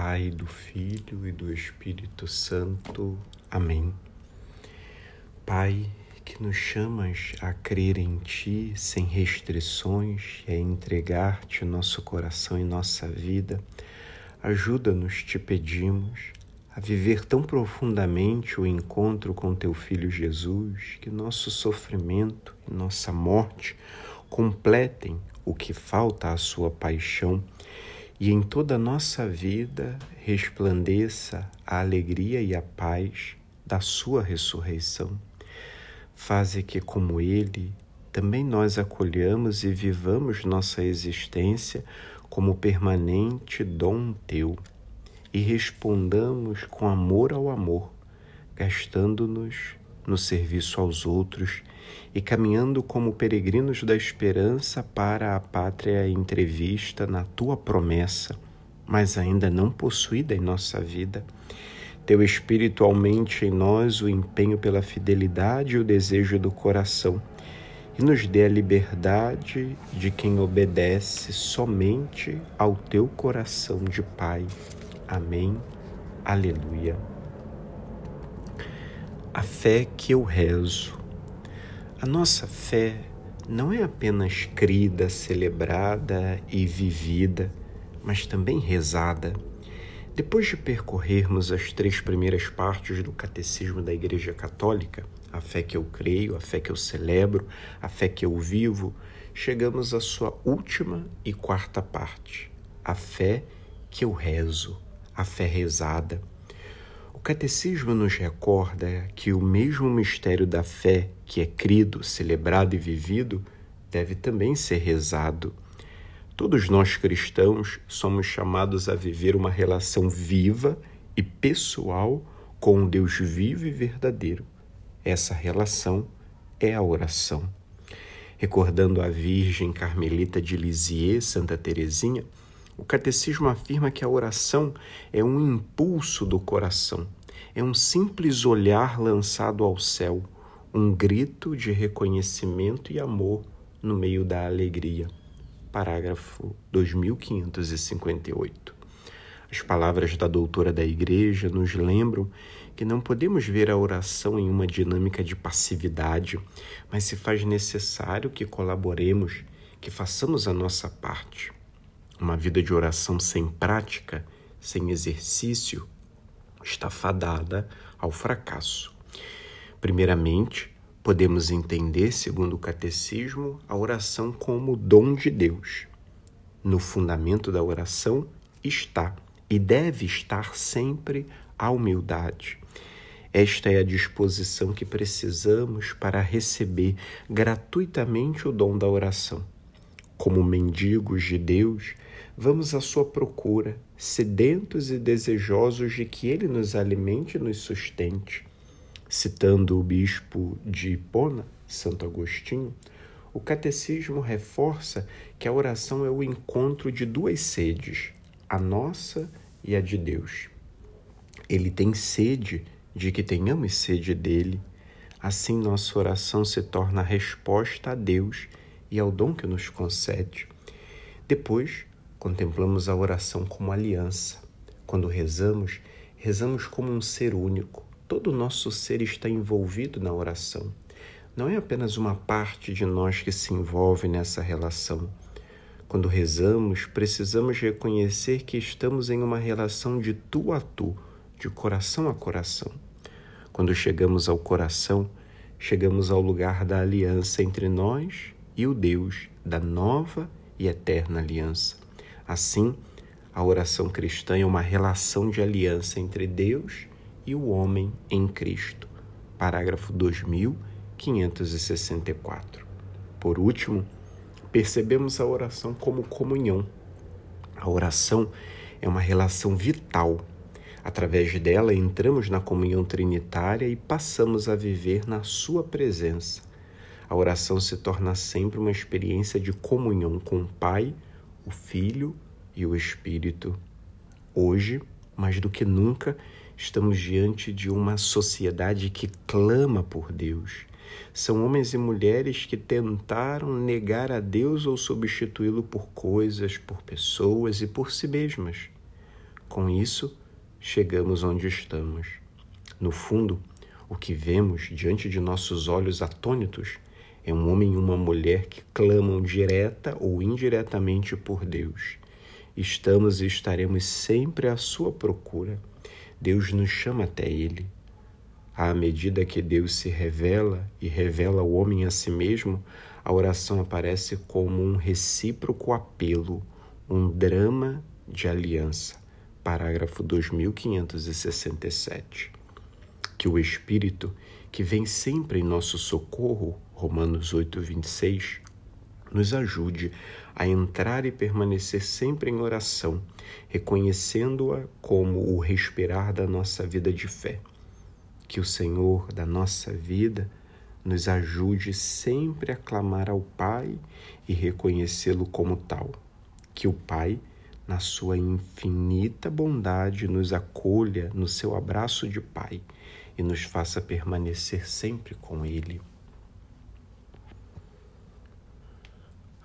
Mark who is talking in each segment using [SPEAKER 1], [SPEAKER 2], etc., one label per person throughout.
[SPEAKER 1] Pai, do Filho e do Espírito Santo. Amém. Pai, que nos chamas a crer em Ti sem restrições e a entregar-te nosso coração e nossa vida, ajuda-nos, te pedimos, a viver tão profundamente o encontro com Teu Filho Jesus que nosso sofrimento e nossa morte completem o que falta à Sua paixão e em toda a nossa vida resplandeça a alegria e a paz da Sua ressurreição. Faze que, como Ele, também nós acolhamos e vivamos nossa existência como permanente dom Teu e respondamos com amor ao amor, gastando-nos no serviço aos outros e caminhando como peregrinos da esperança para a pátria entrevista na tua promessa, mas ainda não possuída em nossa vida. Teu Espírito aumente em nós o empenho pela fidelidade e o desejo do coração e nos dê a liberdade de quem obedece somente ao teu coração de Pai. Amém. Aleluia. A fé que eu rezo a nossa fé não é apenas crida, celebrada e vivida, mas também rezada. Depois de percorrermos as três primeiras partes do Catecismo da Igreja Católica, a fé que eu creio, a fé que eu celebro, a fé que eu vivo, chegamos à sua última e quarta parte, a fé que eu rezo, a fé rezada. O catecismo nos recorda que o mesmo mistério da fé que é crido, celebrado e vivido deve também ser rezado. Todos nós cristãos somos chamados a viver uma relação viva e pessoal com o Deus vivo e verdadeiro. Essa relação é a oração. Recordando a Virgem Carmelita de Lisieux, Santa Teresinha, o catecismo afirma que a oração é um impulso do coração, é um simples olhar lançado ao céu, um grito de reconhecimento e amor no meio da alegria. Parágrafo 2558. As palavras da doutora da Igreja nos lembram que não podemos ver a oração em uma dinâmica de passividade, mas se faz necessário que colaboremos, que façamos a nossa parte. Uma vida de oração sem prática, sem exercício, está fadada ao fracasso. Primeiramente, podemos entender, segundo o catecismo, a oração como dom de Deus. No fundamento da oração está e deve estar sempre a humildade. Esta é a disposição que precisamos para receber gratuitamente o dom da oração. Como mendigos de Deus, vamos à sua procura, sedentos e desejosos de que ele nos alimente e nos sustente. Citando o bispo de Hipona, Santo Agostinho, o catecismo reforça que a oração é o encontro de duas sedes, a nossa e a de Deus. Ele tem sede de que tenhamos sede dele. Assim, nossa oração se torna resposta a Deus e ao dom que nos concede. Depois, Contemplamos a oração como aliança. Quando rezamos, rezamos como um ser único. Todo o nosso ser está envolvido na oração. Não é apenas uma parte de nós que se envolve nessa relação. Quando rezamos, precisamos reconhecer que estamos em uma relação de tu a tu, de coração a coração. Quando chegamos ao coração, chegamos ao lugar da aliança entre nós e o Deus da nova e eterna aliança. Assim, a oração cristã é uma relação de aliança entre Deus e o homem em Cristo. Parágrafo 2564. Por último, percebemos a oração como comunhão. A oração é uma relação vital. Através dela, entramos na comunhão trinitária e passamos a viver na Sua presença. A oração se torna sempre uma experiência de comunhão com o Pai, o Filho e o Espírito. Hoje, mais do que nunca, estamos diante de uma sociedade que clama por Deus. São homens e mulheres que tentaram negar a Deus ou substituí-lo por coisas, por pessoas e por si mesmas. Com isso, chegamos onde estamos. No fundo, o que vemos diante de nossos olhos atônitos é um homem e uma mulher que clamam direta ou indiretamente por Deus. Estamos e estaremos sempre à sua procura. Deus nos chama até Ele. À medida que Deus se revela e revela o homem a si mesmo, a oração aparece como um recíproco apelo, um drama de aliança. Parágrafo 2567. Que o Espírito, que vem sempre em nosso socorro, Romanos 8, 26, nos ajude a entrar e permanecer sempre em oração, reconhecendo-a como o respirar da nossa vida de fé. Que o Senhor da nossa vida nos ajude sempre a clamar ao Pai e reconhecê-lo como tal. Que o Pai, na sua infinita bondade, nos acolha no seu abraço de Pai e nos faça permanecer sempre com Ele.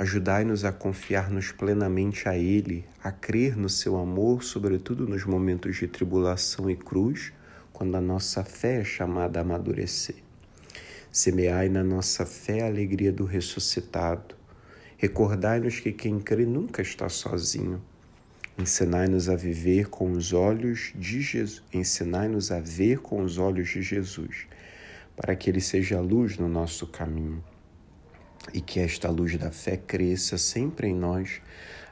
[SPEAKER 1] Ajudai-nos a confiar-nos plenamente a Ele, a crer no seu amor, sobretudo nos momentos de tribulação e cruz, quando a nossa fé é chamada a amadurecer. Semeai na nossa fé a alegria do ressuscitado. Recordai-nos que quem crê nunca está sozinho. Ensinai-nos a viver com os olhos de Jesus. Ensinai-nos a ver com os olhos de Jesus, para que ele seja a luz no nosso caminho e que esta luz da fé cresça sempre em nós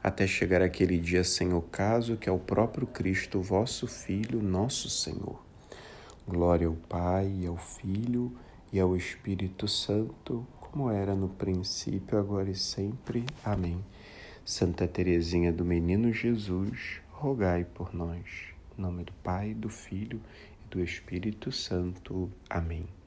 [SPEAKER 1] até chegar aquele dia sem ocaso que é o próprio Cristo, vosso Filho, nosso Senhor. Glória ao Pai, ao Filho e ao Espírito Santo, como era no princípio, agora e sempre. Amém. Santa Teresinha do Menino Jesus, rogai por nós. Em nome do Pai, do Filho e do Espírito Santo. Amém.